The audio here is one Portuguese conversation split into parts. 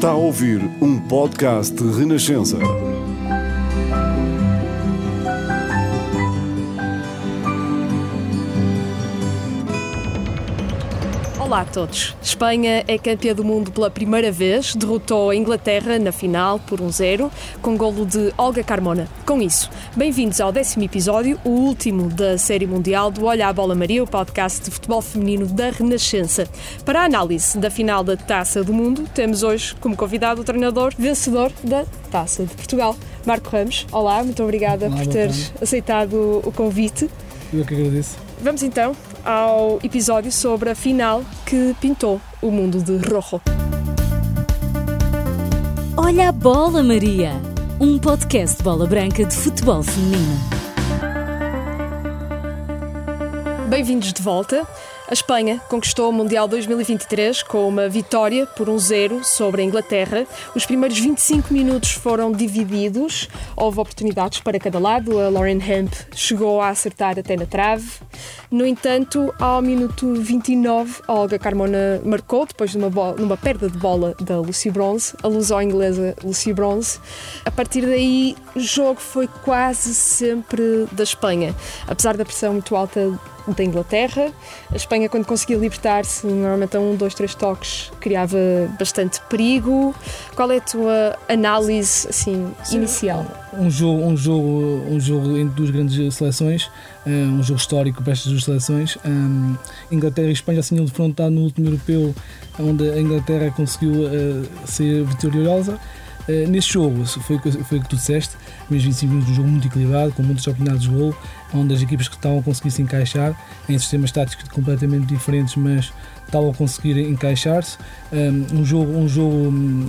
Está a ouvir um podcast Renascença. Olá a todos. Espanha é campeã do mundo pela primeira vez, derrotou a Inglaterra na final por 1-0, com golo de Olga Carmona. Com isso, bem-vindos ao décimo episódio, o último da série mundial do Olha a Bola Maria, o podcast de futebol feminino da Renascença. Para a análise da final da Taça do Mundo, temos hoje como convidado o treinador vencedor da Taça de Portugal, Marco Ramos. Olá, muito obrigada Olá, por teres aceitado o convite. Eu que agradeço. Vamos então ao episódio sobre a final que pintou o mundo de rojo. Olha a bola, Maria! Um podcast de bola branca de futebol feminino. Bem-vindos de volta. A Espanha conquistou o Mundial 2023 com uma vitória por 1-0 sobre a Inglaterra. Os primeiros 25 minutos foram divididos, houve oportunidades para cada lado. A Lauren Hemp chegou a acertar até na trave. No entanto, ao minuto 29, a Olga Carmona marcou, depois de uma, perda de bola da Lucy Bronze, a luso-inglesa Lucy Bronze. A partir daí, o jogo foi quase sempre da Espanha. Apesar da pressão muito alta da Inglaterra. A Espanha, quando conseguia libertar-se, normalmente a um, dois, três toques, criava bastante perigo. Qual é a tua análise assim, inicial? Um jogo, um jogo, um jogo entre duas grandes seleções, eh, um jogo histórico para estas duas seleções. Um, Inglaterra e Espanha assim defrontado no último europeu, onde a Inglaterra conseguiu eh, ser vitoriosa. Uh, neste jogo, foi, foi o que tu disseste, mesmo 25 minutos, um jogo muito equilibrado, com muitas oportunidades de gol, onde as equipas que estavam a conseguir se encaixar em sistemas táticos completamente diferentes, mas estavam a conseguir encaixar-se. Um, um jogo, um jogo hum,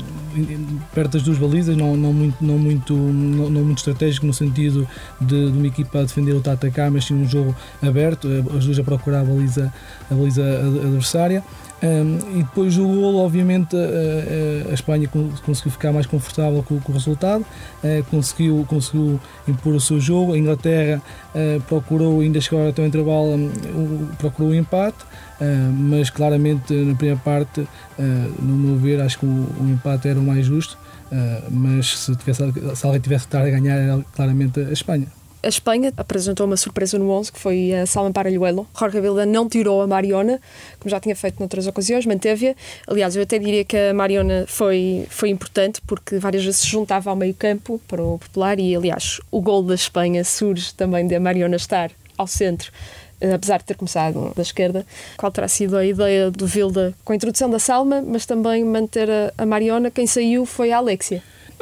perto das duas balizas, não, não, muito, não, muito, não, não muito estratégico no sentido de, de uma equipa a defender ou a atacar, mas sim um jogo aberto, eh, as duas a procurar a baliza, a baliza ad- adversária. Um, e depois do golo, obviamente, a, a- a Espanha con- conseguiu ficar mais confortável com, com o resultado, eh, conseguiu, conseguiu impor o seu jogo. A Inglaterra eh, procurou, ainda chegou até o intervalo, hum, o- procurou o empate, eh, mas claramente na primeira parte, eh, no meu ver, acho que o, empate era o mais justo. eh, mas se, tivesse, se alguém tivesse que estar a ganhar, era claramente a Espanha. A Espanha apresentou uma surpresa no 11, que foi a Salma Paralhuelo. Jorge Vilda não tirou a Mariona, como já tinha feito noutras ocasiões, manteve-a. Aliás, eu até diria que a Mariona foi, foi importante, porque várias vezes se juntava ao meio campo para o popular e, aliás, o gol da Espanha surge também da Mariona estar ao centro, apesar de ter começado da esquerda. Qual terá sido a ideia do Vilda com a introdução da Salma, mas também manter a, Mariona? Quem saiu foi a Alexia.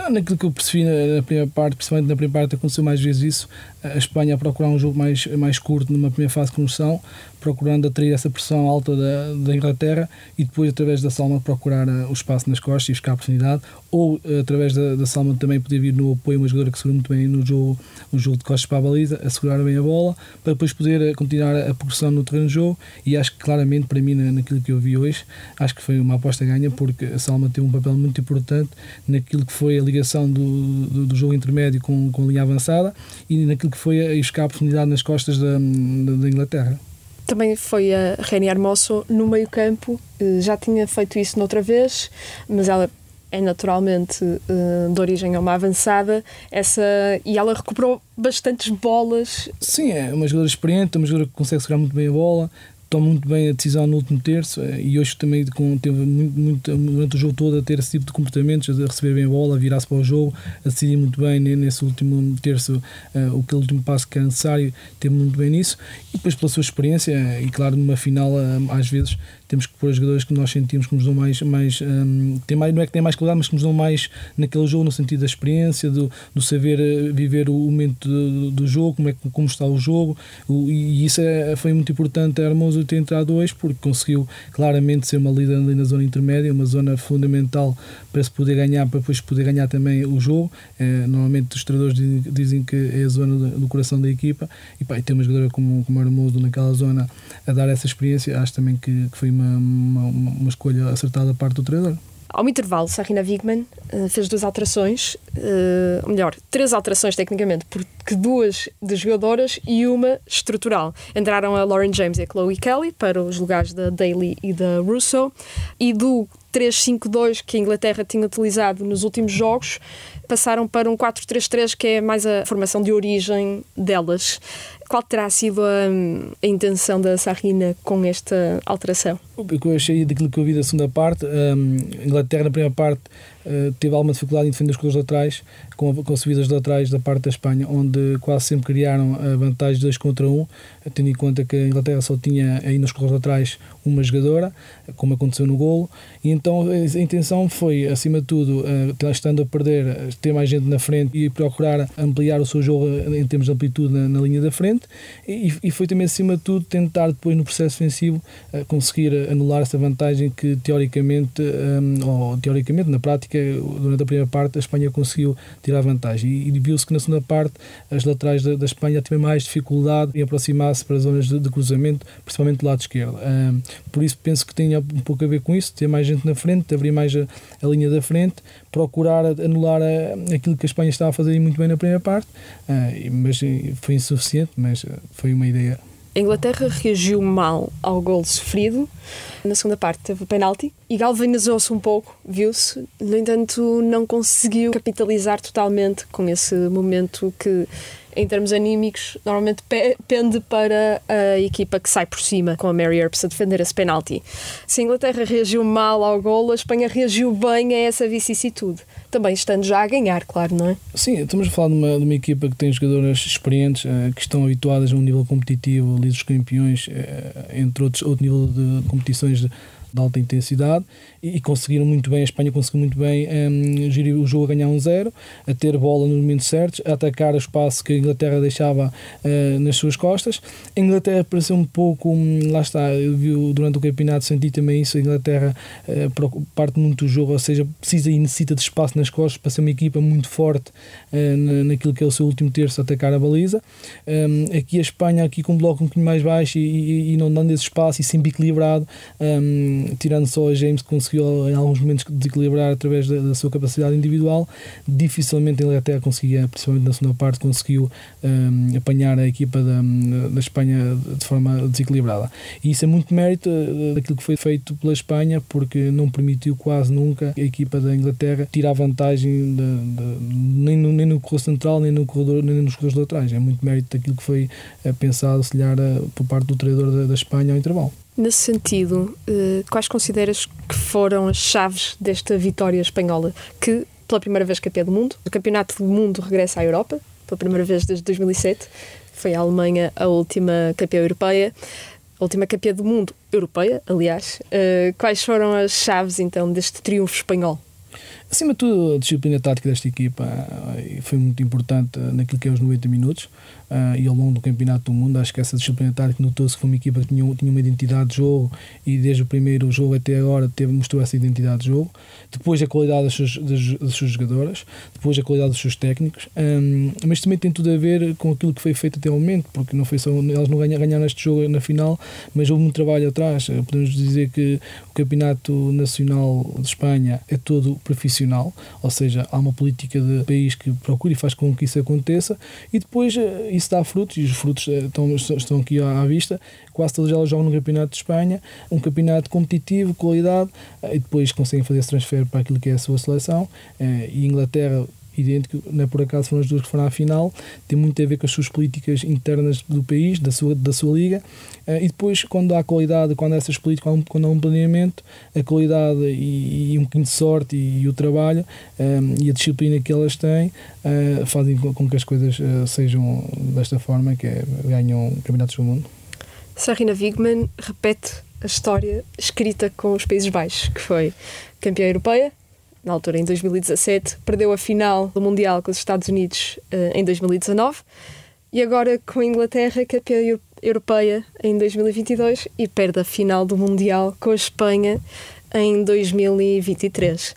Naquilo que eu percebi na, na primeira parte, principalmente na primeira parte, aconteceu mais vezes isso. A Espanha a procurar um jogo mais, mais curto numa primeira fase de construção, procurando atrair essa pressão alta da, da Inglaterra e depois, através da Salma, procurar eh, o espaço nas costas e buscar a oportunidade. Ou, eh, através da, da Salma, também poder vir no apoio, uma jogadora que segura muito bem no jogo, no jogo de costas para a baliza, a segurar bem a bola, para depois poder eh, continuar a progressão no terreno de jogo. E acho que, claramente, para mim, na- naquilo que eu vi hoje, acho que foi uma aposta ganha, porque a Salma teve um papel muito importante naquilo que foi a ligação do, do, do jogo intermédio com, com a linha avançada e naquilo que foi a ir buscar a oportunidade nas costas da, da, da Inglaterra. Também foi a Reni Hermoso no meio campo, Eh, já tinha feito isso noutra vez, mas ela é naturalmente eh, de origem a uma avançada essa, e ela recuperou bastantes bolas. Sim, é uma jogadora experiente, uma jogadora que consegue segurar muito bem a bola, toma muito bem a decisão no último terço eh, e hoje também com, teve muito, muito, durante o jogo todo a ter esse tipo de comportamentos, a receber bem a bola, a virar-se para o jogo, a decidir muito bem ne- nesse último terço eh, o que último passo que é necessário, teve muito bem nisso. E depois pela sua experiência eh, e claro numa final eh, às vezes temos que pôr jogadores que nós sentimos que nos dão mais, mais, hum, tem mais não é que têm mais qualidade, mas que nos dão mais naquele jogo no sentido da experiência, do, do saber eh, viver o momento do, do jogo, como, é, como está o jogo, o- e isso é, foi muito importante a Hermoso ter entrado hoje, porque conseguiu claramente ser uma líder ali na zona intermédia, uma zona fundamental para se poder ganhar, para depois poder ganhar também o jogo. Eh, normalmente os treinadores dizem, que é a zona do, coração da equipa, e, pá, e ter uma jogadora como, como Hermoso naquela zona a dar essa experiência, acho também que, que foi uma, uma, uma escolha acertada da parte do treinador. Ao intervalo, Sarina Wigman uh, fez duas alterações, uh, ou melhor, três alterações tecnicamente, porque duas de jogadoras e uma estrutural. Entraram a Lauren James e a Chloe Kelly para os lugares da Daly e da Russo, e do 3-5-2 que a Inglaterra tinha utilizado nos últimos jogos, passaram para um 4-3-3, que é mais a formação de origem delas. Qual terá sido a, a intenção da Sarrina com esta alteração? O que eu achei daquilo que eu vi da segunda parte, a Inglaterra na primeira parte eh, teve alguma dificuldade em defender os corredores laterais, com, com subidas laterais da parte da Espanha, onde quase sempre criaram a vantagem de 2 contra 1, um, tendo em conta que a Inglaterra só tinha aí nos corredores laterais uma jogadora, como aconteceu no golo, e então a intenção foi, acima de tudo, uh, estando a perder, ter mais gente na frente e procurar ampliar o seu jogo em termos de amplitude na, na linha da frente, e, e, foi também, acima de tudo, tentar depois no processo ofensivo conseguir anular essa vantagem que teoricamente, um, ou teoricamente, na prática, durante a primeira parte a Espanha conseguiu tirar vantagem e, e viu-se que na segunda parte as laterais da, da Espanha tiveram mais dificuldade em aproximar-se para as zonas de, de, cruzamento, principalmente do lado esquerdo. Um, por isso penso que tinha um pouco a ver com isso, ter mais gente na frente, abrir mais a, a linha da frente, procurar anular a, aquilo que a Espanha estava a fazer muito bem na primeira parte, uh, mas foi insuficiente, mas foi uma ideia a Inglaterra reagiu mal ao gol sofrido. Na segunda parte teve o penalti e galvanizou-se um pouco, viu-se. No entanto, não conseguiu capitalizar totalmente com esse momento que em termos anímicos, normalmente pende para a equipa que sai por cima, com a Mary Earps a defender esse penalti. Se a Inglaterra reagiu mal ao gol, a Espanha reagiu bem a essa vicissitude. Também estando já a ganhar, claro, não é? Sim, estamos a falar de uma, de uma equipa que tem jogadoras experientes, uh, que estão habituadas a um nível competitivo, líderes campeões, uh, entre outros, outro nível de competições de, de alta intensidade e, conseguiram muito bem, a Espanha conseguiu muito bem um, gerir o jogo a ganhar um zero, a ter bola nos momentos certos, a atacar o espaço que a Inglaterra deixava uh, nas suas costas. A Inglaterra pareceu um pouco, um, lá está, eu vi durante o campeonato, senti também isso, a Inglaterra uh, parte muito do jogo, ou seja, precisa e necessita de espaço nas costas para ser uma equipa muito forte uh, naquilo que é o seu último terço, atacar a baliza. Um, aqui a Espanha, aqui com um bloco um bocadinho mais baixo e, e, e não dando esse espaço e sempre equilibrado, tirando só a James que em alguns momentos desequilibrar através da, da, sua capacidade individual. Dificilmente a Inglaterra conseguia, principalmente na segunda parte, conseguiu um, apanhar a equipa da, da Espanha de forma desequilibrada. E isso é muito mérito eh, daquilo que foi feito pela Espanha, porque não permitiu quase nunca a equipa da Inglaterra tirar vantagem de, de, nem, no, nem no corredor central, nem no corredor, nem nos corredores laterais. É muito mérito daquilo que foi eh, pensado, se calhar, eh, por parte do treinador da, da Espanha ao intervalo. Nesse sentido, eh, quais consideras que foram as chaves desta vitória espanhola, que pela primeira vez campeã do mundo, o campeonato do mundo regressa à Europa, pela primeira vez desde 2007, foi a Alemanha a última campeã europeia, a última campeã do mundo europeia, aliás. Eh, quais foram as chaves então deste triunfo espanhol? Acima de tudo, a disciplina tática desta equipa eh, foi muito importante naquilo que é os 90 minutos uh, e ao longo do Campeonato do Mundo. Acho que essa disciplina tática notou-se que foi uma equipa que tinha, tinha uma identidade de jogo e desde o primeiro jogo até agora teve, mostrou essa identidade de jogo. Depois a qualidade das suas, das, das suas jogadoras, depois a qualidade dos seus técnicos, um, mas também tem tudo a ver com aquilo que foi feito até o momento, porque não foi só elas não ganharam, ganharam este jogo na final, mas houve muito trabalho atrás. Podemos dizer que o Campeonato Nacional de Espanha é todo profissional, ou seja, há uma política de país que procura e faz com que isso aconteça, e depois eh, isso dá frutos e os frutos eh, estão, estão aqui à, vista. Quase todas elas jogam no Campeonato de Espanha, um campeonato competitivo, qualidade, eh, e depois conseguem fazer esse transfer para aquilo que é a sua seleção. Eh, e Inglaterra idêntico, não é por acaso foram as duas que foram à final, tem muito a ver com as suas políticas internas do país, da sua, da sua liga, e depois quando há qualidade, quando há essas políticas, quando há um planeamento, a qualidade e, e um bocadinho de sorte e, e o trabalho um, e a disciplina que elas têm uh, fazem com que as coisas sejam desta forma, que é, ganham campeonatos do mundo. Sarina Wigman repete a história escrita com os Países Baixos, que foi campeã europeia, na altura em 2017, perdeu a final do Mundial com os Estados Unidos uh, em 2019 e agora com a Inglaterra, campeã europeia em 2022 e perde a final do Mundial com a Espanha em 2023.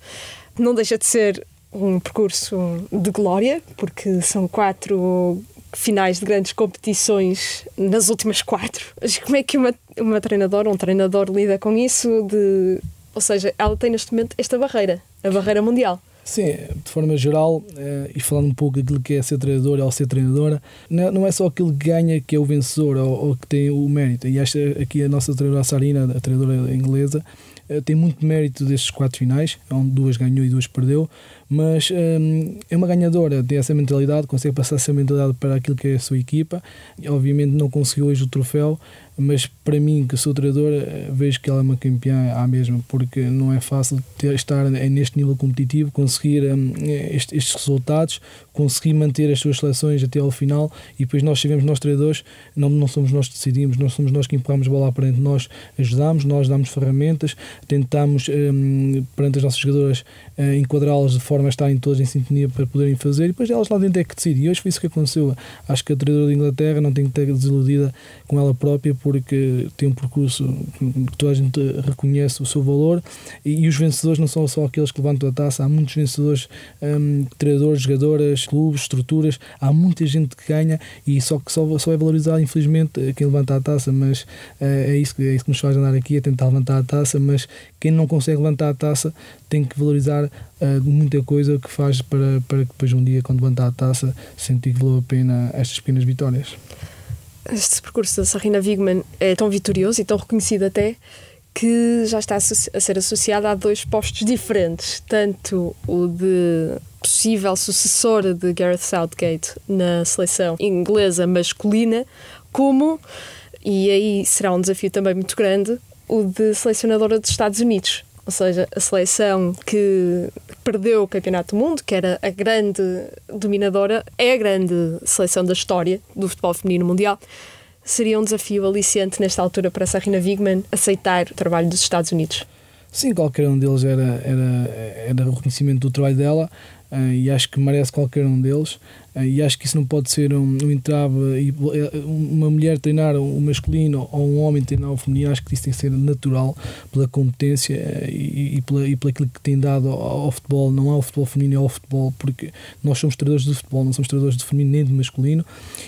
Não deixa de ser um percurso de glória, porque são quatro finais de grandes competições nas últimas quatro. Como é que uma, uma treinadora, um treinador lida com isso de Ou seja, ela tem neste momento esta barreira, a barreira mundial. Sim, de forma geral, eh, e falando um pouco daquilo que é ser treinador ou ser treinadora, não é só aquele que ganha que é o vencedor ou, que tem o mérito. E esta, aqui a nossa treinadora Sarina, a treinadora inglesa, eh, tem muito mérito destes quatro finais, onde duas ganhou e duas perdeu, mas hum, é uma ganhadora, tem essa mentalidade, consegue passar essa mentalidade para aquilo que é a sua equipa. E, obviamente não conseguiu hoje o troféu, mas para mim, que sou treinador, eh, vejo que ela é uma campeã à mesma, porque não é fácil ter, estar neste nível competitivo, conseguir um, estes, estes, resultados, conseguir manter as suas seleções até ao final e depois nós chegamos, nós treinadores, não, não somos nós que decidimos, nós somos nós que empurramos a bola à frente, nós ajudamos, nós damos ferramentas, tentamos um, perante as nossas jogadoras uh, enquadrá-las de forma a estarem todas em sintonia para poderem fazer e depois elas lá dentro é que decidem. E hoje foi isso que aconteceu. Acho que a treinadora de Inglaterra não tem que ter desiludida com ela própria porque tem um percurso que toda a gente reconhece o seu valor. E, e os vencedores não são só aqueles que levantam a taça, há muitos vencedores, um, treinadores, jogadoras, clubes, estruturas, há muita gente que ganha e só que só, só é valorizado, infelizmente, quem levanta a taça, mas uh, é, isso, é isso que nos faz andar aqui, é tentar levantar a taça, mas quem não consegue levantar a taça tem que valorizar uh, muita coisa que faz para, para que depois um dia, quando levantar a taça, sentir que valeu a pena estas pequenas vitórias este percurso da Sarina Wigman é tão vitorioso e tão reconhecido até que já está a ser associado a dois postos diferentes, tanto o de possível sucessora de Gareth Southgate na seleção inglesa masculina, como, e aí será um desafio também muito grande, o de selecionadora dos Estados Unidos ou seja, a seleção que perdeu o Campeonato do Mundo, que era a grande dominadora, é a grande seleção da história do futebol feminino mundial. Seria um desafio aliciante nesta altura para Sarina Wigman aceitar o trabalho dos Estados Unidos? Sim, qualquer um deles era, era, era o reconhecimento do trabalho dela e acho que merece qualquer um deles. Uh, e acho que isso não pode ser um, um entrave. Eh, uma mulher treinar o masculino ou um homem treinar o feminino, acho que isso tem que ser natural pela competência uh, e, e, pela, e pelo aquilo que tem dado ao, ao, futebol. Não é o futebol feminino, é o futebol, porque nós somos treinadores de futebol, não somos treinadores de feminino nem de masculino.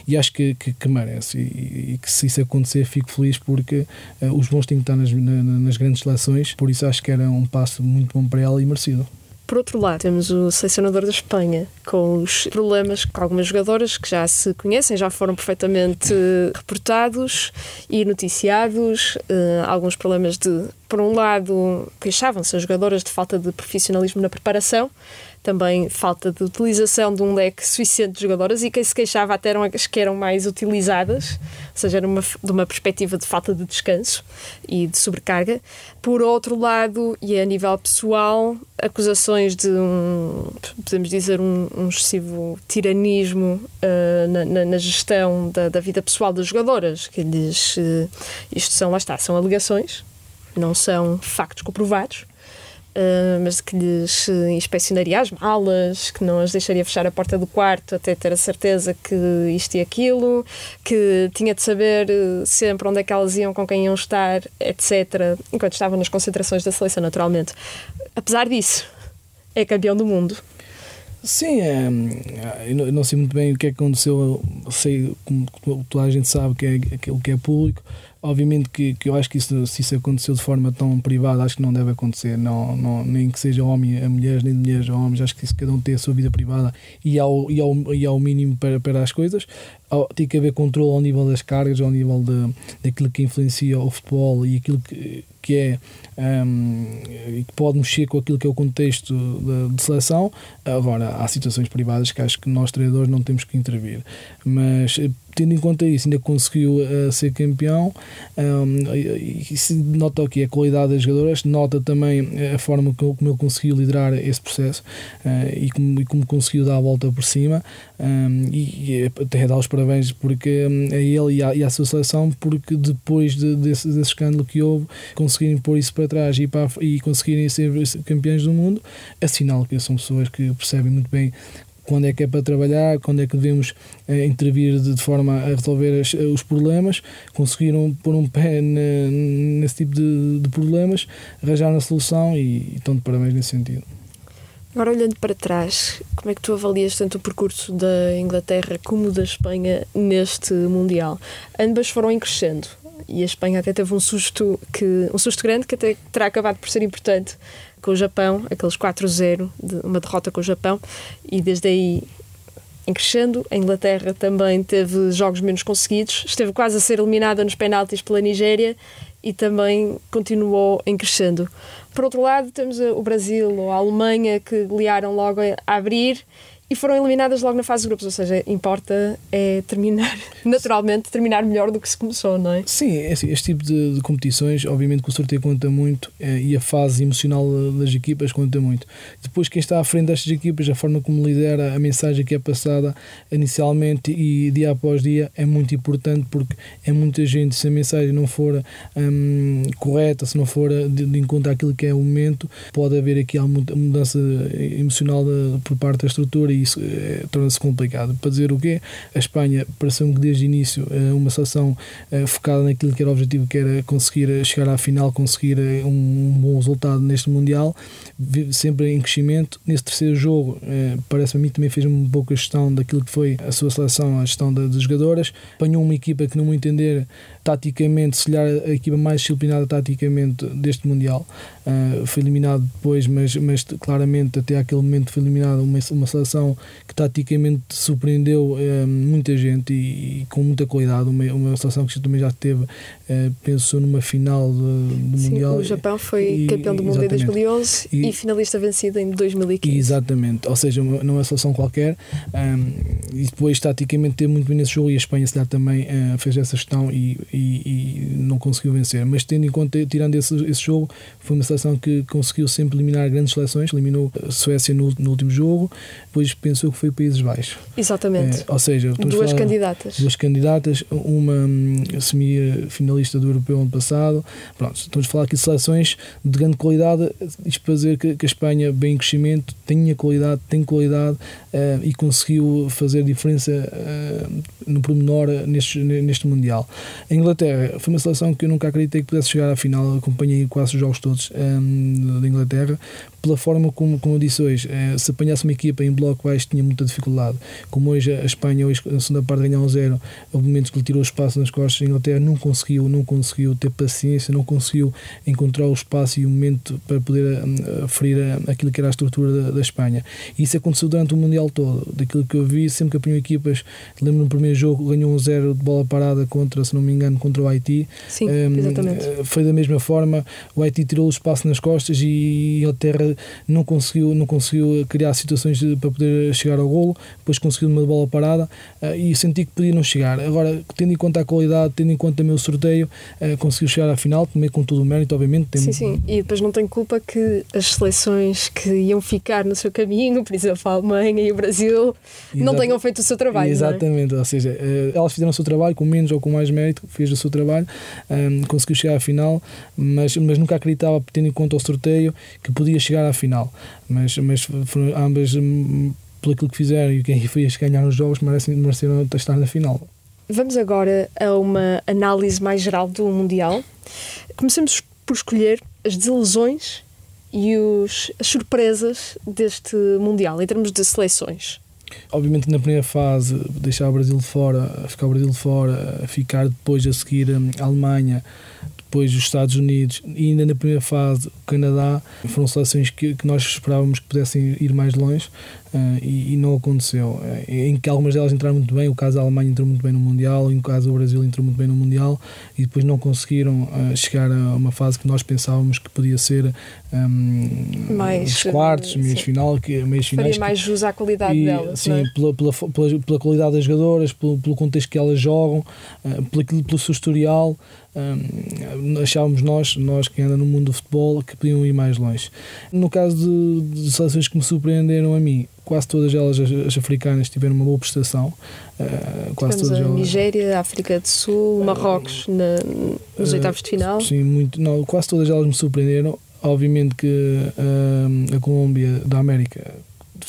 E acho que, que, que merece. E, e, que se isso acontecer, fico feliz porque os bons têm que estar nas, na, nas grandes seleções. Por isso acho que era um passo muito bom para ela e merecido. Por outro lado, temos o selecionador da Espanha, com os problemas com algumas jogadoras que já se conhecem, já foram perfeitamente reportados e noticiados. Uh, alguns problemas de, por um lado, queixavam-se as jogadoras de falta de profissionalismo na preparação, também falta de utilização de um leque suficiente de jogadoras e quem se queixava até eram as que eram mais utilizadas, ou seja, era uma, de uma perspectiva de falta de descanso e de sobrecarga. Por outro lado, e a nível pessoal, acusações de um, podemos dizer, um, um excessivo tiranismo uh, na, na, na, gestão da, da, vida pessoal das jogadoras, que lhes, uh, isto são, lá está, são alegações, não são factos comprovados Uh, mas que lhes inspecionaria as malas, que não as deixaria fechar a porta do quarto até ter a certeza que isto e aquilo, que tinha de saber uh, sempre onde é que elas iam, com quem iam estar, etc., enquanto estavam nas concentrações da seleção, naturalmente. Apesar disso, é campeão do mundo. Sim, é, eu não sei muito bem o que é que aconteceu, sei, como toda a gente sabe, que é aquilo que é público, Obviamente que, que eu acho que isso, se isso aconteceu de forma tão privada, acho que não deve acontecer, não, não, nem que seja homem a mulheres, nem de mulheres a homens, acho que isso cada um tem a sua vida privada e ao, e ao, e ao mínimo para, para as coisas. Tem que haver controle ao nível das cargas, ao nível de, daquilo que influencia o futebol e aquilo que, que é um, que pode mexer com aquilo que é o contexto de, de, seleção. Agora, há situações privadas que acho que nós treinadores não temos que intervir, mas tendo em conta isso, ainda conseguiu uh, ser campeão. Um, e, e se nota aqui a qualidade das jogadoras, nota também a forma como, ele conseguiu liderar esse processo uh, e, como, e, como, conseguiu dar a volta por cima. Um, e, e até dar os parabéns porque um, a ele e à, e à sua seleção, porque depois de, desse, desse escândalo que houve, conseguirem pôr isso para trás e, para, e conseguirem ser campeões do mundo, é sinal que são pessoas que percebem muito bem quando é que é para trabalhar, quando é que devemos eh, intervir de, de, forma a resolver as, os problemas, conseguiram pôr um pé na, nesse tipo de, de, problemas, arranjar a solução e, e estão de parabéns nesse sentido. Agora, olhando para trás, como é que tu avalias tanto o percurso da Inglaterra como da Espanha neste Mundial? Ambas foram em crescendo. E a Espanha até teve um susto que um susto grande que até terá acabado por ser importante com o Japão, aqueles 4-0, de uma derrota com o Japão, e desde aí em crescendo. A Inglaterra também teve jogos menos conseguidos, esteve quase a ser eliminada nos penaltis pela Nigéria e também continuou em crescendo. Por outro lado, temos o Brasil ou a Alemanha que golearam logo a abrir e foram eliminadas logo na fase de grupos, ou seja, importa é terminar, naturalmente, terminar melhor do que se começou, não é? Sim, é assim, este tipo de, de, competições, obviamente que o sorteio conta muito é, e a fase emocional das equipas conta muito. Depois, quem está à frente destas equipas, a forma como lidera a mensagem que é passada inicialmente e dia após dia é muito importante porque é muita gente, se a mensagem não for hum, correta, se não for de, de encontro àquilo que é o momento, pode haver aqui alguma mudança emocional de, por parte da estrutura e isso é, torna-se complicado. Para dizer o quê? A Espanha pareceu-me que desde o início é uma seleção é, focada naquilo que era o objetivo, que era conseguir chegar à final, conseguir um, um bom resultado neste Mundial, sempre em crescimento. Nesse terceiro jogo, parece-me a mim também fez uma boa gestão daquilo que foi a sua seleção, a gestão das jogadoras. Apanhou uma equipa que, no meu entender, taticamente, se calhar a equipa mais disciplinada taticamente deste Mundial. Uh, foi eliminado depois, mas, mas claramente até aquele momento foi eliminada uma, uma seleção que taticamente surpreendeu uh, muita gente e, e, com muita qualidade. Uma, uma seleção que também já teve, uh, pensou numa final de, do Sim, Mundial. O Japão foi e, campeão do mundo em 2011 e, e, finalista vencido em 2015. Exatamente, ou seja, não é uma seleção qualquer. Um, e depois, taticamente, teve muito bem nesse jogo e a Espanha, se calhar, também fez essa gestão e e, e, não conseguiu vencer. Mas tendo em conta, tirando esse, esse jogo, foi uma seleção que conseguiu sempre eliminar grandes seleções, eliminou a Suécia no, no último jogo, depois pensou que foi Países Baixos. Exatamente. É, ou seja, duas candidatas. Duas candidatas, uma hum, semi-finalista do Europeu ano passado. Pronto, estamos a falar aqui de seleções de grande qualidade, isto para dizer que, que a Espanha, bem em crescimento, tinha qualidade, tem qualidade uh, e conseguiu fazer diferença uh, no pormenor neste, neste Mundial. Em Inglaterra foi uma seleção que eu nunca acreditei que pudesse chegar à final. Acompanhei quase os jogos todos um, da Inglaterra, pela forma como, como eu disse hoje, eh, se apanhasse uma equipa em bloco baixo tinha muita dificuldade. Como hoje a Espanha, hoje, na segunda parte, ganhar um zero, houve momentos que lhe tirou o espaço nas costas. A Inglaterra não conseguiu, não conseguiu ter paciência, não conseguiu encontrar o espaço e o momento para poder um, ferir aquilo que era a estrutura da, da, Espanha. E isso aconteceu durante o Mundial todo. Daquilo que eu vi, sempre que apanhou equipas, lembro no primeiro jogo, ganhou um zero de bola parada contra, se não me engano, contra o Haiti. Sim, um, exatamente. Eh, foi da mesma forma, o Haiti tirou o espaço nas costas e a Inglaterra não conseguiu, não conseguiu criar situações para poder chegar ao golo, depois conseguiu uma bola parada uh, e senti que podia não chegar. Agora, tendo em conta a qualidade, tendo em conta o meu sorteio, uh, conseguiu chegar à final, também com todo o mérito, obviamente. Tem... Sim, sim, e depois não tem culpa que as seleções que iam ficar no seu caminho, por exemplo, a Alemanha e o Brasil, Exato. não tenham feito o seu trabalho. É? Exatamente, é? ou seja, uh, elas fizeram o seu trabalho com menos ou com mais mérito, fez o seu trabalho, conseguiu chegar à final, mas, mas nunca acreditava, tendo em conta o sorteio, que podia chegar à final. Mas, mas ambas, hum, aquilo que fizeram e quem foi a ganhar os jogos, merecem, mereceram estar na final. Vamos agora a uma análise mais geral do Mundial. Começamos por escolher as desilusões e os, as surpresas deste Mundial, em termos de seleções. Obviamente na primeira fase deixar o Brasil fora, ficar o Brasil fora, ficar depois a seguir hum, a Alemanha, depois os Estados Unidos e ainda na primeira fase o Canadá foram seleções que, que nós esperávamos que pudessem ir mais longe uh, e, e, não aconteceu. Uh, em que algumas delas entraram muito bem, o caso da Alemanha entrou muito bem no Mundial, o caso do Brasil entrou muito bem no Mundial e depois não conseguiram uh, chegar a uma fase que nós pensávamos que podia ser um, mais, os quartos, meios final, que meios finais. Faria mais jus à qualidade e, delas. Sim, é? pela, pela, pela, pela, qualidade das jogadoras, pelo, pelo contexto que elas jogam, pelo, pelo seu historial. Um, achávamos nós, nós que andam no mundo do futebol, que podiam ir mais longe. No caso de, de seleções que me surpreenderam a mim, quase todas elas, as, as africanas, tiveram uma boa prestação. Uh, quase todas a elas. Nigéria, África do Sul, uh, Marrocos na, nos uh, oitavos de final. Sim, muito, não, quase todas elas me surpreenderam. Obviamente que a Colômbia da América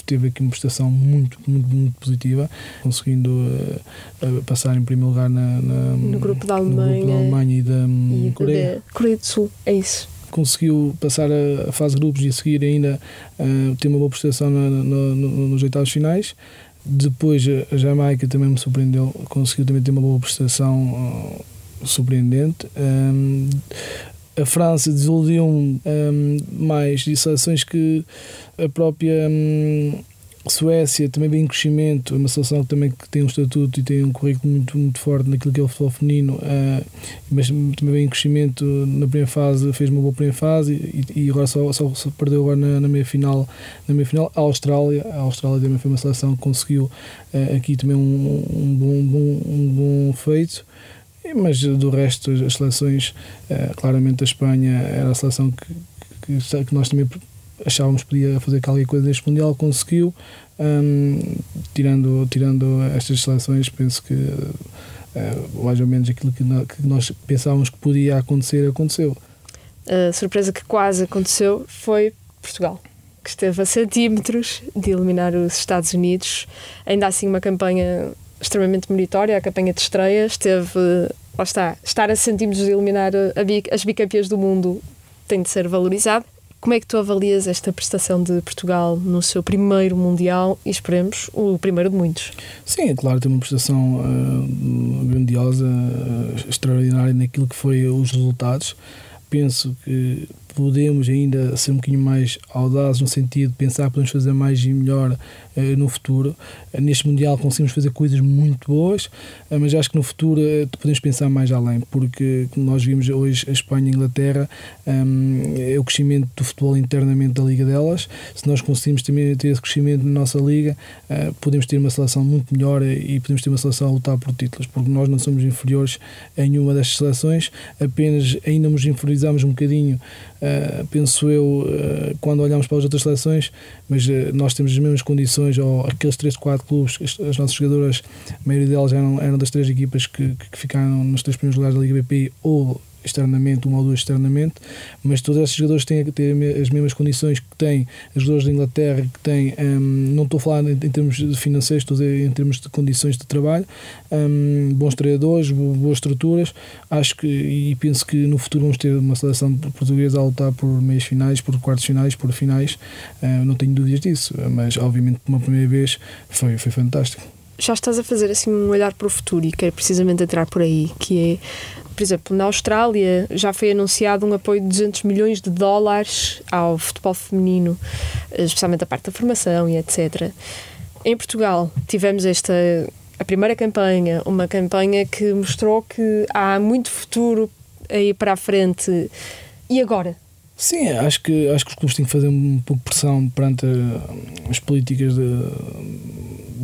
teve aqui uma prestação muito, muito, muito positiva, conseguindo uh, passar em primeiro lugar na, na, no grupo da Alemanha, grupo da Alemanha e da e Coreia. Coreia do Sul, é isso conseguiu passar a, fase de grupos e a seguir ainda uh, uma boa prestação na, no, no, nos oitavos finais. Depois a Jamaica também me surpreendeu, conseguiu também ter uma boa prestação uh, surpreendente. Um, a França desiludiu-me um, mais de seleções que a própria um, Suécia também vem em crescimento, é uma seleção que também que tem um estatuto e tem um currículo muito, muito forte naquilo que é o futebol feminino, uh, mas também vem em crescimento na primeira fase, fez uma boa primeira fase e, e agora só, só, só, perdeu agora na, na, meia final, na meia final. A Austrália, a Austrália também foi uma seleção que conseguiu uh, aqui também um, um, bom, bom, um bom feito mas do resto as seleções, uh, claramente a Espanha era a seleção que, que, que nós também achávamos que podia fazer qualquer coisa neste Mundial, conseguiu. Um, tirando, tirando estas seleções, penso que uh, mais ou menos aquilo que, que nós pensávamos que podia acontecer, aconteceu. A surpresa que quase aconteceu foi Portugal, que esteve a centímetros de eliminar os Estados Unidos. Ainda assim, uma campanha extremamente meritória, a campanha de estreia. Esteve, lá está, estar a centímetros de eliminar a, as bicampeãs do mundo tem de ser valorizado. Como é que tu avalias esta prestação de Portugal no seu primeiro Mundial e esperemos o primeiro de muitos? Sim, é claro, tem uma prestação uh, grandiosa, uh, extraordinária naquilo que foi os resultados. Penso que podemos ainda ser um bocadinho mais audazes no sentido de pensar que podemos fazer mais e melhor eh, no futuro. Eh, neste Mundial conseguimos fazer coisas muito boas, eh, mas acho que no futuro podemos pensar mais além, porque nós vimos hoje a Espanha e a Inglaterra, é o crescimento do futebol internamente da liga delas. Se nós conseguimos também ter esse crescimento na nossa liga, podemos ter uma seleção muito melhor e podemos ter uma seleção a lutar por títulos, porque nós não somos inferiores a nenhuma destas seleções, apenas ainda nos inferiorizamos um bocadinho Uh, penso eu, uh, quando olhamos para as outras seleções, mas uh, nós temos as mesmas condições, ou aqueles 3, 4 clubes, as, as nossas jogadoras, a maioria delas eram, eram das três equipas que, que ficaram nos três primeiros lugares da Liga BPI ou externamente, uma ou duas externamente, mas todos esses jogadores têm ter as mesmas condições que têm os jogadores da Inglaterra, que têm, um, não estou a falar em, termos financeiros, estou a dizer em termos de condições de trabalho, um, bons treinadores, boas estruturas, acho que e penso que no futuro vamos ter uma seleção portuguesa a lutar por meias finais, por quartos finais, por finais, uh, não tenho dúvidas disso, mas obviamente uma primeira vez foi, foi fantástico já estás a fazer assim um olhar para o futuro e quero precisamente entrar por aí, que é por exemplo, na Austrália já foi anunciado um apoio de 200 milhões de dólares ao futebol feminino, especialmente a parte da formação e etc. Em Portugal tivemos esta a primeira campanha, uma campanha que mostrou que há muito futuro aí para a frente. E agora? Sim, acho que, acho que os clubes têm que fazer um pouco de pressão perante as políticas de,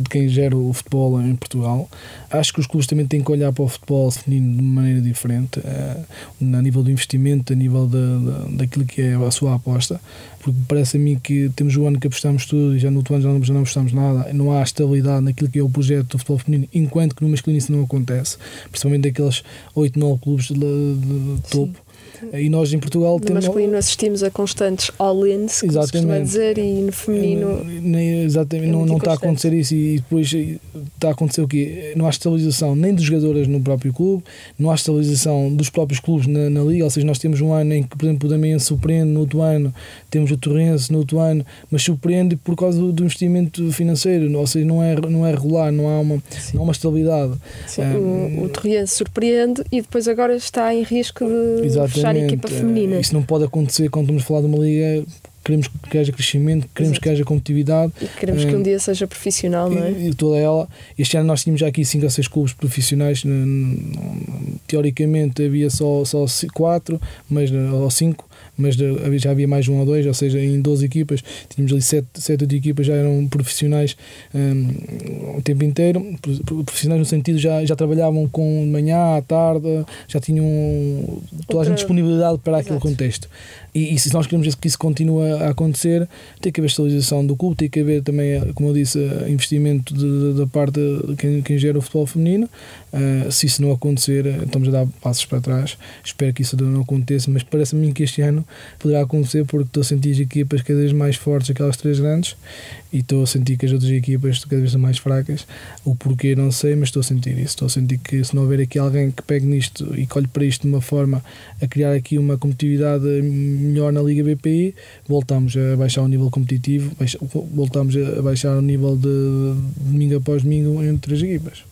de quem gera o futebol em Portugal. Acho que os clubes também têm que olhar para o futebol feminino de uma maneira diferente, uh, a nível do investimento, a nível de, de, daquilo que é a sua aposta, porque parece a mim que temos o ano que apostamos tudo e já no outro ano já não, já não apostamos nada, não há estabilidade naquilo que é o projeto do futebol feminino, enquanto que no masculino isso não acontece, principalmente daqueles 8, 9 clubes de, de topo. Sim e nós em Portugal no temos. No masculino assistimos a constantes all-ins, como se costuma dizer, e no feminino. Exatamente, é não, não está a acontecer isso e depois está a acontecer o quê? Não há estabilização nem dos jogadores no próprio clube, não há estabilização dos próprios clubes na, na liga, ou seja, nós temos um ano em que, por exemplo, o Damiense surpreende, no outro ano temos o Torrense, no outro ano, mas surpreende por causa do, do investimento financeiro, ou seja, não é, não é regular, não há uma, não há uma estabilidade. Sim, um, o, o Torrense surpreende e depois agora está em risco de Exatamente. Fechar a equipa feminina. Isso não pode acontecer quando estamos a falar de uma liga queremos que haja crescimento, queremos Exato. que haja competitividade. E queremos que um dia seja profissional, não é? E, toda ela. Este ano nós tínhamos já aqui 5 ou 6 clubes profissionais. Teoricamente havia só, só 4, mas, ou 5, mas já havia mais um ou dois, ou seja, em 12 equipas, tínhamos ali 7, 7 8 equipas já eram profissionais um, o tempo inteiro, profissionais no sentido já, já trabalhavam com manhã, à tarde, já tinham toda Outra... a disponibilidade para aquele Exato. contexto. E, e, se nós queremos que isso continue a acontecer, tem que haver estabilização do clube, tem que haver também, como eu disse, investimento da parte de quem, quem gera o futebol feminino. Uh, se isso não acontecer, estamos a dar passos para trás. Espero que isso não aconteça, mas parece-me que este ano poderá acontecer porque estou a sentir as equipas cada vez mais fortes, aquelas três grandes, e estou a sentir que as outras equipas cada vez são mais fracas. O porquê não sei, mas estou a sentir isso. Estou a sentir que se não houver aqui alguém que pegue nisto e colhe para isto de uma forma a criar aqui uma competitividade melhor na Liga BPI, voltamos a baixar o nível competitivo, voltamos a baixar o nível de domingo após domingo entre as equipas.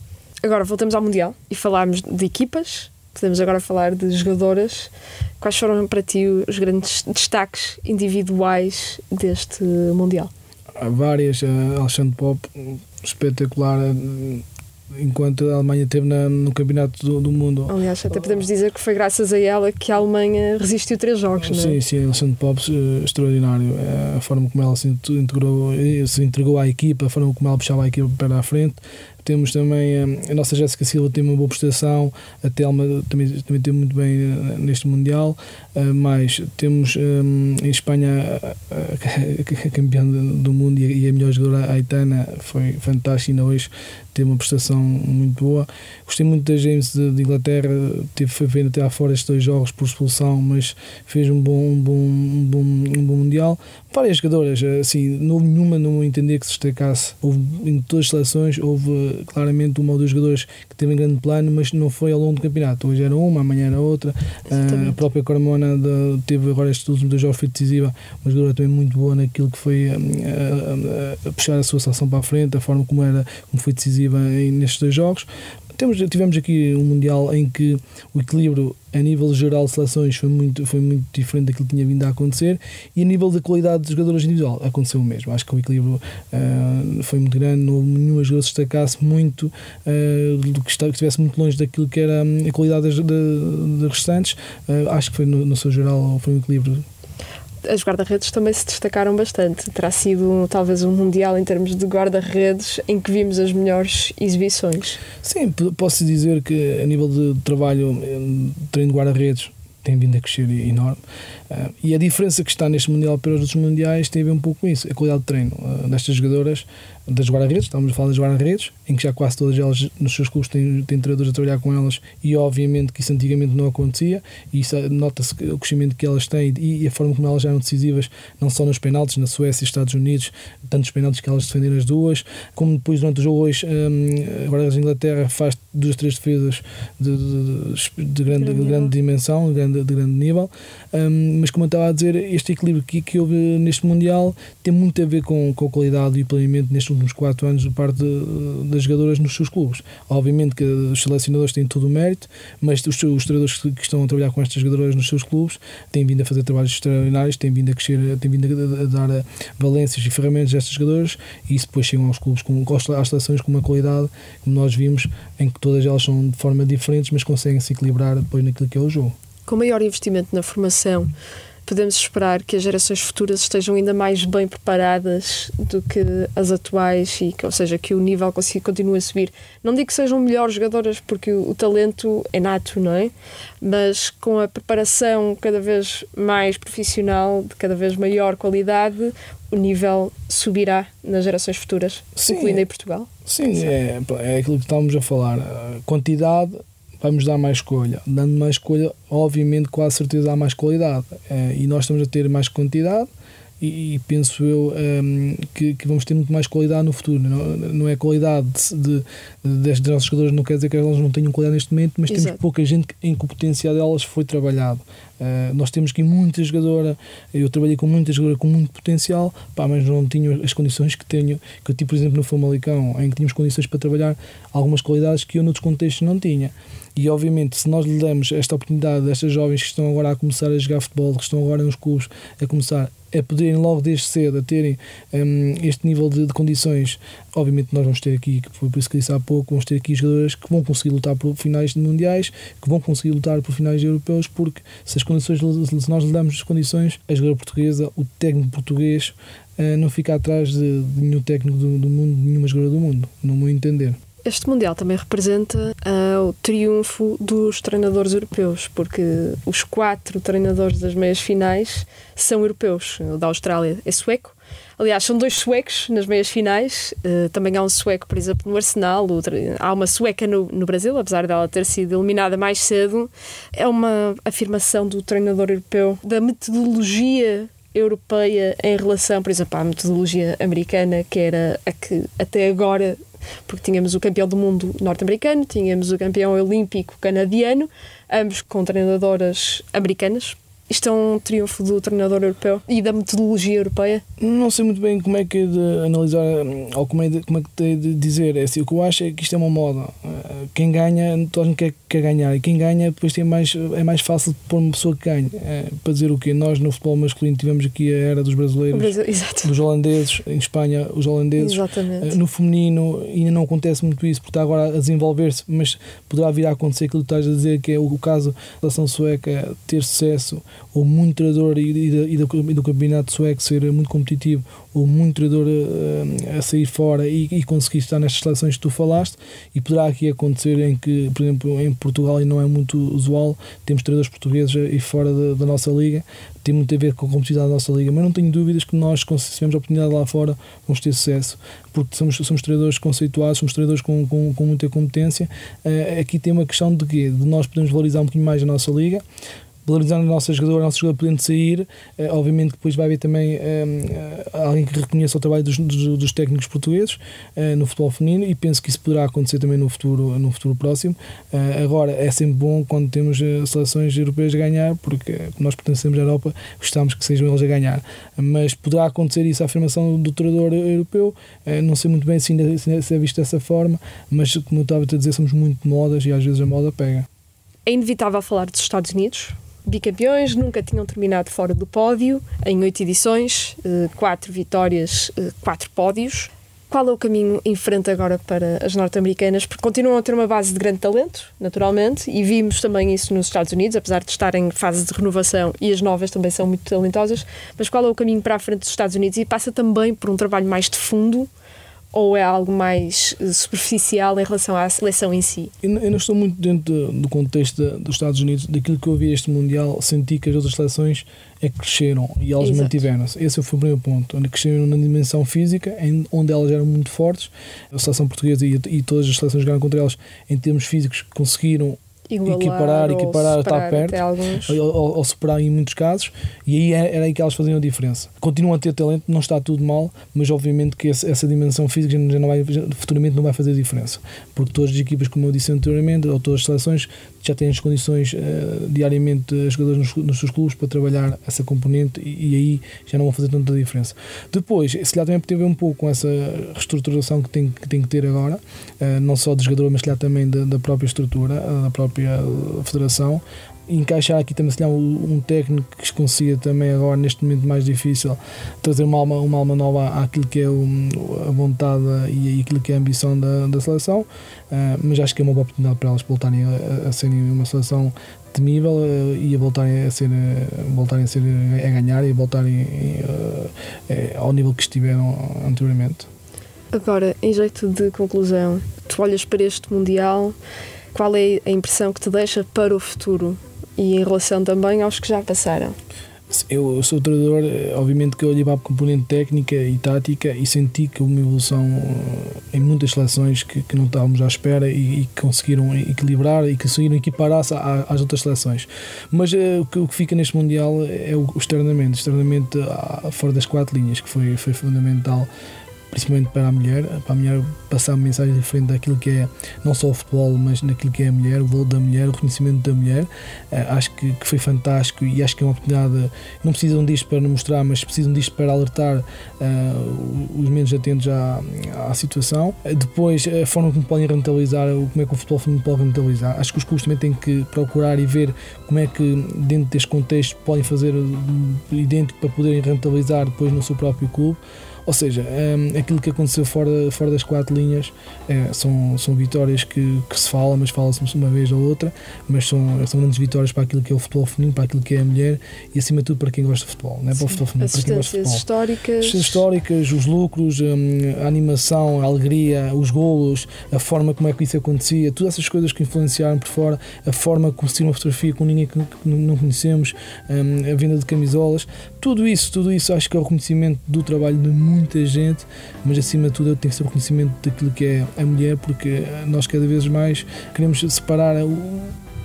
Agora voltamos ao Mundial e falarmos de equipas, podemos agora falar de jogadoras. Quais foram para ti os grandes destaques individuais deste Mundial? Há várias. Alexandre Pop, espetacular enquanto a Alemanha esteve na, no Campeonato do, do, Mundo. Aliás, até podemos dizer que foi graças a ela que a Alemanha resistiu três jogos, não é? Sim, sim, Alexandre Pop, eh, extraordinário. É a forma como ela se integrou, eh, se entregou à equipa, a forma como ela puxava a equipa para a frente. Temos também a, a nossa Jéssica Silva tem uma boa prestação, a Telma também, também teve muito bem eh, neste Mundial, uh, mas temos um, em Espanha a, campeã do mundo e a, melhor jogadora, a Aitana, foi fantástica hoje, teve uma prestação muito boa. Gostei muito da James de, Inglaterra, teve foi vendo até fora estes dois jogos por expulsão, mas fez um bom, um bom, um bom, um bom Mundial. Várias jogadoras, assim, não houve nenhuma, não entender que se destacasse. Houve em todas as seleções, houve claramente uma ou duas jogadoras que teve um grande plano, mas não foi ao longo do campeonato. Hoje era uma, amanhã era outra. A própria Carmona de, teve agora estes últimos dois jogos foi decisiva, uma jogadora também muito boa naquilo que foi a, a, a puxar a sua seleção para a frente, a forma como era, como foi decisiva nestes dois jogos. Temos, tivemos aqui um Mundial em que o equilíbrio a nível geral de seleções foi muito, foi muito diferente daquilo que tinha vindo a acontecer e a nível da qualidade de jogadores individual aconteceu o mesmo. Acho que o equilíbrio uh, foi muito grande, não houve nenhuma jogador se destacasse muito, uh, que, estivesse muito longe daquilo que era a qualidade das restantes. Uh, acho que foi no, no seu geral foi um equilíbrio as guarda-redes também se destacaram bastante. Terá sido talvez um mundial em termos de guarda-redes em que vimos as melhores exibições. Sim, posso dizer que a nível de trabalho, treino de guarda-redes, tem vindo a crescer enorme. Uh, e a diferença que está neste Mundial para os outros Mundiais tem a ver um pouco com isso, a qualidade de treino uh, destas jogadoras, das guarda-redes, estamos a falar das guarda-redes, em que já quase todas elas nos seus clubes têm, têm treinadores a trabalhar com elas e obviamente que isso antigamente não acontecia e isso nota-se o crescimento que elas têm e, e, a forma como elas eram decisivas, não só nos penaltis, na Suécia e Estados Unidos, tantos penaltis que elas defenderam as duas, como depois durante o jogo hoje, um, agora a Inglaterra faz duas, três defesas de, de, de grande, de grande dimensão, de grande, de grande nível, um, mas como eu estava a dizer, este equilíbrio que, que houve neste Mundial tem muito a ver com, com a qualidade e o planeamento nestes últimos quatro anos de parte das jogadoras nos seus clubes. Obviamente que os selecionadores têm todo o mérito, mas os, os treinadores que, que estão a trabalhar com estas jogadoras nos seus clubes têm vindo a fazer trabalhos extraordinários, têm vindo a crescer, têm vindo a, dar valências e ferramentas a estas jogadoras e isso depois chegam aos clubes, com, às seleções com uma qualidade, como nós vimos, em que todas elas são de forma diferentes, mas conseguem se equilibrar depois naquilo que é o jogo. Com maior investimento na formação, podemos esperar que as gerações futuras estejam ainda mais bem preparadas do que as atuais e que, ou seja, que o nível continue a subir. Não digo que sejam melhores jogadoras porque o, o talento é nato, não é? Mas com a preparação cada vez mais profissional, de cada vez maior qualidade, o nível subirá nas gerações futuras, Sim, incluindo em Portugal? Sim, é, é aquilo que estávamos a falar. A quantidade vai-nos dar mais escolha. Dando mais escolha, obviamente, com a certeza há mais qualidade. Eh, e nós estamos a ter mais quantidade e, e penso eu um, que, que, vamos ter muito mais qualidade no futuro. Não, não é qualidade de, de, destes nossos jogadores, não quer dizer que elas não tenham qualidade neste momento, mas Exato. temos pouca gente em que o potencial delas foi trabalhado. Uh, nós temos aqui muita jogadora, eu trabalhei com muita jogadora com muito potencial, pá, mas não tinha as condições que tenho, que eu tive, por exemplo, no Famalicão, em que tínhamos condições para trabalhar algumas qualidades que eu noutros contextos não tinha. E obviamente, se nós lhe damos esta oportunidade destas jovens que estão agora a começar a jogar futebol, que estão agora nos clubes a começar a poderem logo desde cedo a terem um, este nível de, de, condições, obviamente nós vamos ter aqui, que foi por isso que disse há pouco, vamos ter aqui jogadores que vão conseguir lutar por finais de mundiais, que vão conseguir lutar por finais europeus, porque se as condições, se nós lhe damos as condições, a jogadora portuguesa, o técnico português, uh, não fica atrás de, de nenhum técnico do, do mundo, de nenhuma jogadora do mundo, no meu entender. Este Mundial também representa uh, o triunfo dos treinadores europeus, porque os quatro treinadores das meias finais são europeus. O da Austrália é sueco. Aliás, são dois suecos nas meias finais. Uh, também há um sueco, por exemplo, no Arsenal. Há uma sueca no, no Brasil, apesar dela ter sido eliminada mais cedo. É uma afirmação do treinador europeu da metodologia europeia em relação, por exemplo, à metodologia americana, que era a que até agora porque tínhamos o campeão do mundo norte-americano, tínhamos o campeão olímpico canadiano, ambos com treinadoras americanas. Isto é um triunfo do treinador europeu e da metodologia europeia? Não sei muito bem como é que é de analisar ou como é, de, como é que é de dizer. É assim, o que eu acho é que isto é uma moda. quem ganha, toda a gente quer, quer ganhar, e quem ganha depois tem mais, é mais fácil pôr uma pessoa que ganha. É, para dizer o quê? Nós no futebol masculino tivemos aqui a era dos brasileiros, Exato. dos holandeses, em Espanha, os holandeses. Exatamente. No feminino ainda não acontece muito isso, porque está agora a desenvolver-se, mas poderá vir a acontecer aquilo que estás a dizer, que é o caso da seleção sueca ter sucesso, ou muito treinador e, e, do, e do campeonato sueco ser muito competitivo, ou muito treinador a, a sair fora e, e conseguir estar nestas seleções que tu falaste, e poderá aqui acontecer em que, por exemplo, em Portugal, e não é muito usual, temos treinadores portugueses e fora da, da nossa liga, tem muito a ver com a competitividade da nossa liga, mas não tenho dúvidas que nós, se tivermos a oportunidade lá fora, vamos ter sucesso, porque somos, somos treinadores conceituados, somos treinadores com, com, com muita competência. Uh, aqui tem uma questão de quê? De nós podemos valorizar um bocadinho mais a nossa liga, valorizando a nossa jogadora, a nossa jogadora podendo sair, eh, obviamente depois vai haver também eh, alguém que reconheça o trabalho dos, dos, dos técnicos portugueses eh, no futebol feminino e penso que isso poderá acontecer também no futuro, no futuro próximo. agora, é sempre bom quando temos seleções europeias a ganhar, porque nós pertencemos à Europa, gostamos que sejam eles a ganhar. Mas poderá acontecer isso, a afirmação do treinador europeu, não sei muito bem se ainda, se é visto dessa forma, mas como eu estava a dizer, somos muito modas e às vezes a moda pega. É inevitável falar dos Estados Unidos, bicampeões, nunca tinham terminado fora do pódio, em oito edições, eh, quatro vitórias, eh, quatro pódios. Qual é o caminho em frente agora para as norte-americanas? Porque continuam a ter uma base de grande talento, naturalmente, e vimos também isso nos Estados Unidos, apesar de estarem em fase de renovação e as novas também são muito talentosas. Mas qual é o caminho para a frente dos Estados Unidos? E passa também por um trabalho mais de fundo ou é algo mais eh, superficial em relação à seleção em si? Eu não estou muito dentro do contexto dos Estados Unidos, daquilo que eu vi este Mundial, senti que as outras seleções é que cresceram e elas mantiveram-se. Esse foi o primeiro ponto, onde cresceram na dimensão física, onde elas eram muito fortes. A seleção portuguesa e, e todas as seleções que jogaram contra elas, em termos físicos, conseguiram Igualar, equiparar, equiparar, estar perto, ou, ou, ou, superar em muitos casos, e aí era, era, aí que elas faziam a diferença. Continuam a ter talento, não está tudo mal, mas obviamente que esse, essa dimensão física já não vai, futuramente não vai fazer diferença, porque todas as equipas, como eu disse anteriormente, ou todas as seleções, já têm as condições uh, diariamente, as jogadores nos, nos, seus clubes, para trabalhar essa componente, e, e, aí já não vão fazer tanta diferença. Depois, se calhar também tem a ver um pouco com essa reestruturação que tem que, tem que ter agora, uh, não só do jogador, mas se calhar também da, da própria estrutura, da própria federação. Encaixar aqui também se um técnico que consiga também agora, neste momento mais difícil, trazer uma alma, uma alma nova àquilo que é o, a vontade e aquilo que é a ambição da, da seleção. Uh, mas acho que é uma boa oportunidade para elas voltarem a, a serem uma seleção temível uh, e a voltarem a ser, uh, voltarem a, ser a ganhar e a voltarem ao nível que estiveram anteriormente. Agora, em jeito de conclusão, tu olhas para este Mundial qual é a impressão que te deixa para o futuro e em relação também aos que já passaram? Eu, sou treinador, eh, obviamente que eu olhei para a componente técnica e tática e senti que uma evolução eh, em muitas seleções que, que não estávamos à espera e, e conseguiram equilibrar e que conseguiram equiparar-se às outras seleções. Mas uh, o, que, o, que, fica neste Mundial é o, o externamente, externamente fora das quatro linhas, que foi, foi fundamental principalmente para a mulher, para a mulher passar uma mensagem diferente daquilo que é não só o futebol, mas naquilo que é a mulher, o valor da mulher, o reconhecimento da mulher. Uh, acho que, que, foi fantástico e acho que é uma oportunidade. Não precisam disto para mostrar, mas precisam disto para alertar uh, os menos atentos à, à situação. Uh, depois, a forma como podem rentabilizar, como é que o futebol feminino pode rentabilizar. Acho que os clubes também têm que procurar e ver como é que, dentro deste contexto, podem fazer idêntico para poderem rentabilizar depois no seu próprio clube. Ou seja, um, aquilo que aconteceu fora, fora das quatro linhas é, são, são vitórias que, que se fala, mas fala-se uma vez ou outra, mas são, são grandes vitórias para aquilo que é o futebol feminino, para aquilo que é a mulher e acima de tudo para quem gosta de futebol, não é para o futebol feminino, para quem gosta de futebol. históricas. As históricas, os lucros, um, a animação, a alegria, os golos, a forma como é que isso acontecia, todas essas coisas que influenciaram por fora, a forma como se uma fotografia com ninguém que, não conhecemos, um, a venda de camisolas, tudo isso, tudo isso acho que é o reconhecimento do trabalho de muita gente, mas acima de tudo tem que ser reconhecimento daquilo que é a mulher, porque nós cada vez mais queremos separar o,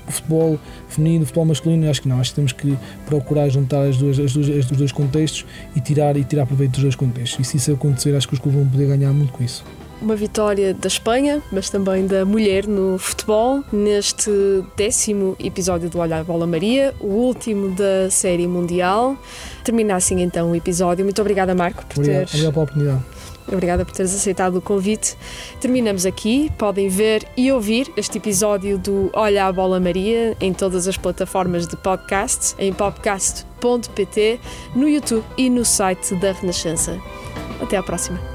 o futebol feminino, o futebol masculino, acho que não, acho que temos que procurar juntar as duas, as duas, os dois contextos e tirar, e tirar proveito dos dois contextos. E se isso acontecer, acho que os clubes vão poder ganhar muito com isso uma vitória da Espanha, mas também da mulher no futebol, neste décimo episódio do Olhar Bola Maria, o último da série mundial. Termina assim então o episódio. Muito obrigada, Marco, por obrigado, teres obrigado pela oportunidade Obrigada por teres aceitado o convite. Terminamos aqui. Podem ver e ouvir este episódio do Olha a Bola Maria em todas as plataformas de podcasts, em podcast.pt, no YouTube e no site da Renascença. Até à próxima.